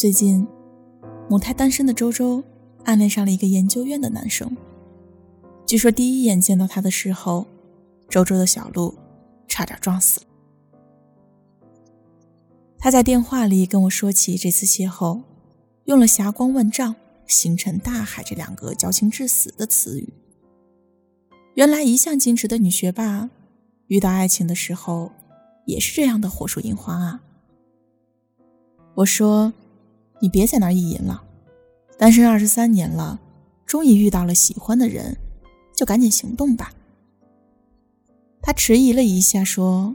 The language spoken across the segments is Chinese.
最近，母胎单身的周周暗恋上了一个研究院的男生。据说第一眼见到他的时候，周周的小鹿差点撞死了。他在电话里跟我说起这次邂逅，用了“霞光万丈”“星辰大海”这两个矫情至死的词语。原来一向矜持的女学霸，遇到爱情的时候，也是这样的火树银花啊。我说：“你别在那儿意淫了，单身二十三年了，终于遇到了喜欢的人，就赶紧行动吧。”他迟疑了一下，说。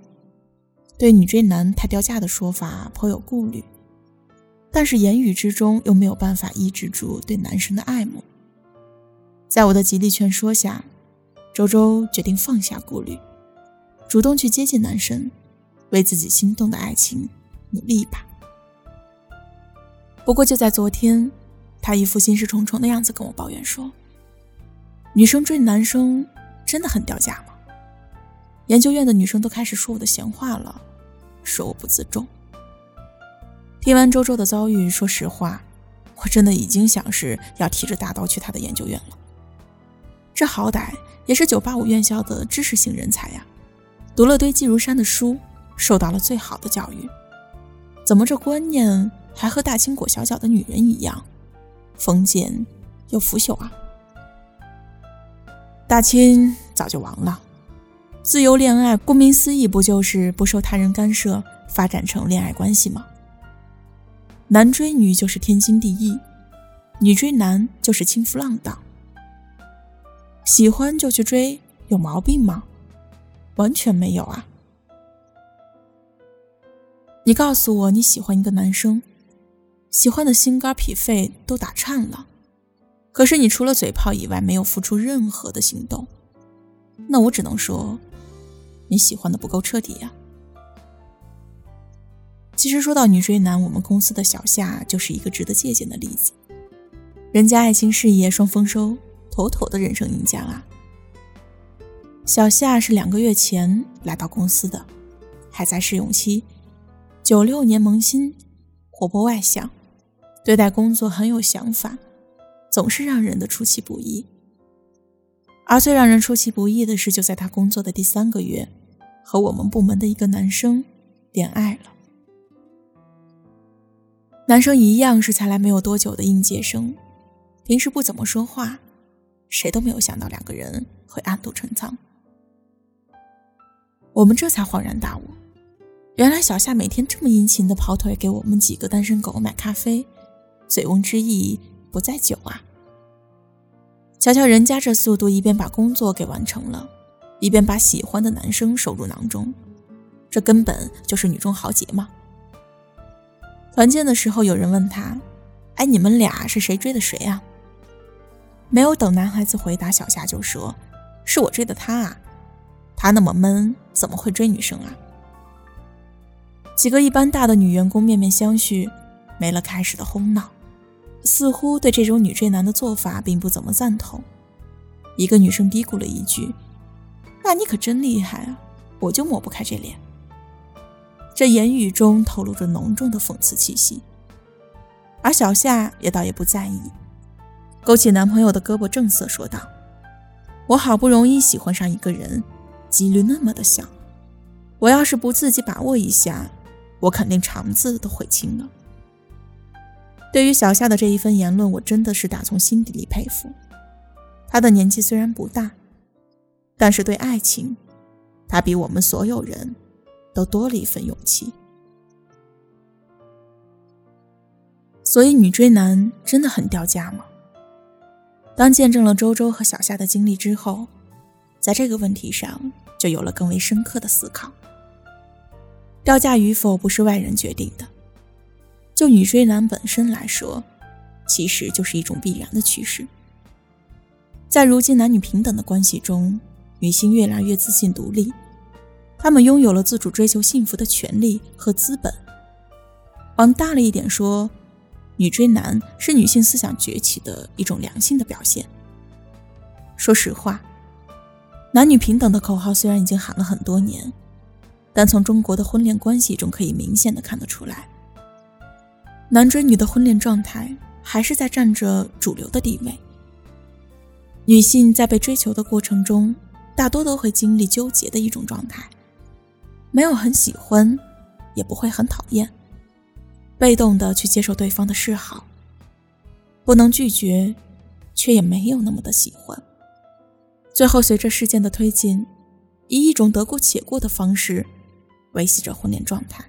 对女追男太掉价的说法颇有顾虑，但是言语之中又没有办法抑制住对男神的爱慕。在我的极力劝说下，周周决定放下顾虑，主动去接近男神，为自己心动的爱情努力一把。不过就在昨天，他一副心事重重的样子跟我抱怨说：“女生追男生真的很掉价吗？”研究院的女生都开始说我的闲话了，说我不自重。听完周周的遭遇，说实话，我真的已经想是要提着大刀去他的研究院了。这好歹也是九八五院校的知识型人才呀，读了堆积如山的书，受到了最好的教育，怎么这观念还和大清裹小脚的女人一样，封建又腐朽啊？大清早就亡了。自由恋爱，顾名思义，不就是不受他人干涉，发展成恋爱关系吗？男追女就是天经地义，女追男就是轻浮浪荡。喜欢就去追，有毛病吗？完全没有啊！你告诉我你喜欢一个男生，喜欢的心肝脾肺都打颤了，可是你除了嘴炮以外，没有付出任何的行动，那我只能说。你喜欢的不够彻底呀。其实说到女追男，我们公司的小夏就是一个值得借鉴的例子。人家爱情事业双丰收，妥妥的人生赢家啊。小夏是两个月前来到公司的，还在试用期，九六年萌新，活泼外向，对待工作很有想法，总是让人的出其不意。而最让人出其不意的是，就在他工作的第三个月，和我们部门的一个男生恋爱了。男生一样是才来没有多久的应届生，平时不怎么说话，谁都没有想到两个人会暗度陈仓。我们这才恍然大悟，原来小夏每天这么殷勤的跑腿给我们几个单身狗买咖啡，醉翁之意不在酒啊。瞧瞧人家这速度，一边把工作给完成了，一边把喜欢的男生收入囊中，这根本就是女中豪杰嘛！团建的时候，有人问他：“哎，你们俩是谁追的谁啊？”没有等男孩子回答，小夏就说：“是我追的他啊，他那么闷，怎么会追女生啊？”几个一般大的女员工面面相觑，没了开始的哄闹。似乎对这种女追男的做法并不怎么赞同。一个女生嘀咕了一句：“那你可真厉害啊，我就抹不开这脸。”这言语中透露着浓重的讽刺气息。而小夏也倒也不在意，勾起男朋友的胳膊，正色说道：“我好不容易喜欢上一个人，几率那么的小，我要是不自己把握一下，我肯定肠子都悔青了。”对于小夏的这一份言论，我真的是打从心底里佩服。他的年纪虽然不大，但是对爱情，他比我们所有人都多了一份勇气。所以，女追男真的很掉价吗？当见证了周周和小夏的经历之后，在这个问题上就有了更为深刻的思考。掉价与否不是外人决定的。就女追男本身来说，其实就是一种必然的趋势。在如今男女平等的关系中，女性越来越自信独立，她们拥有了自主追求幸福的权利和资本。往大了一点说，女追男是女性思想崛起的一种良性的表现。说实话，男女平等的口号虽然已经喊了很多年，但从中国的婚恋关系中可以明显的看得出来。男追女的婚恋状态还是在占着主流的地位。女性在被追求的过程中，大多都会经历纠结的一种状态，没有很喜欢，也不会很讨厌，被动的去接受对方的示好，不能拒绝，却也没有那么的喜欢。最后，随着事件的推进，以一种得过且过的方式维系着婚恋状态。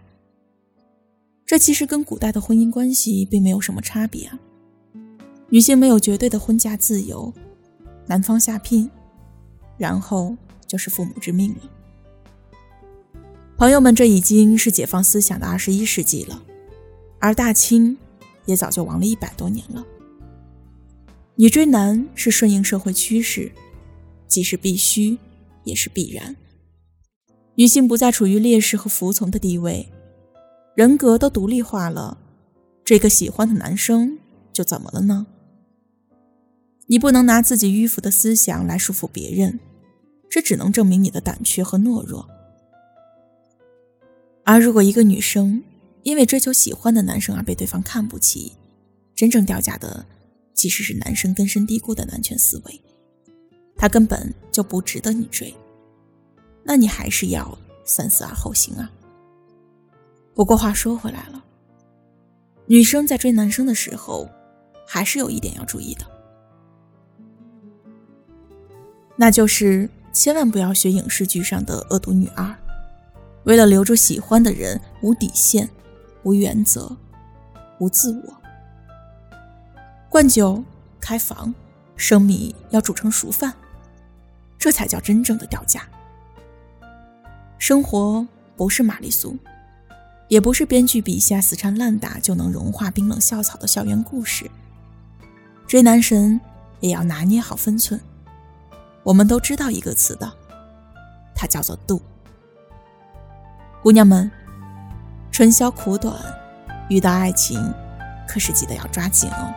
这其实跟古代的婚姻关系并没有什么差别啊。女性没有绝对的婚嫁自由，男方下聘，然后就是父母之命了。朋友们，这已经是解放思想的二十一世纪了，而大清也早就亡了一百多年了。女追男是顺应社会趋势，既是必须，也是必然。女性不再处于劣势和服从的地位。人格都独立化了，这个喜欢的男生就怎么了呢？你不能拿自己迂腐的思想来束缚别人，这只能证明你的胆怯和懦弱。而如果一个女生因为追求喜欢的男生而被对方看不起，真正掉价的其实是男生根深蒂固的男权思维，他根本就不值得你追，那你还是要三思而后行啊。不过话说回来了，女生在追男生的时候，还是有一点要注意的，那就是千万不要学影视剧上的恶毒女二，为了留住喜欢的人，无底线、无原则、无自我。灌酒、开房、生米要煮成熟饭，这才叫真正的掉价。生活不是玛丽苏。也不是编剧笔下死缠烂打就能融化冰冷校草的校园故事。追男神也要拿捏好分寸。我们都知道一个词的，它叫做度。姑娘们，春宵苦短，遇到爱情，可是记得要抓紧哦。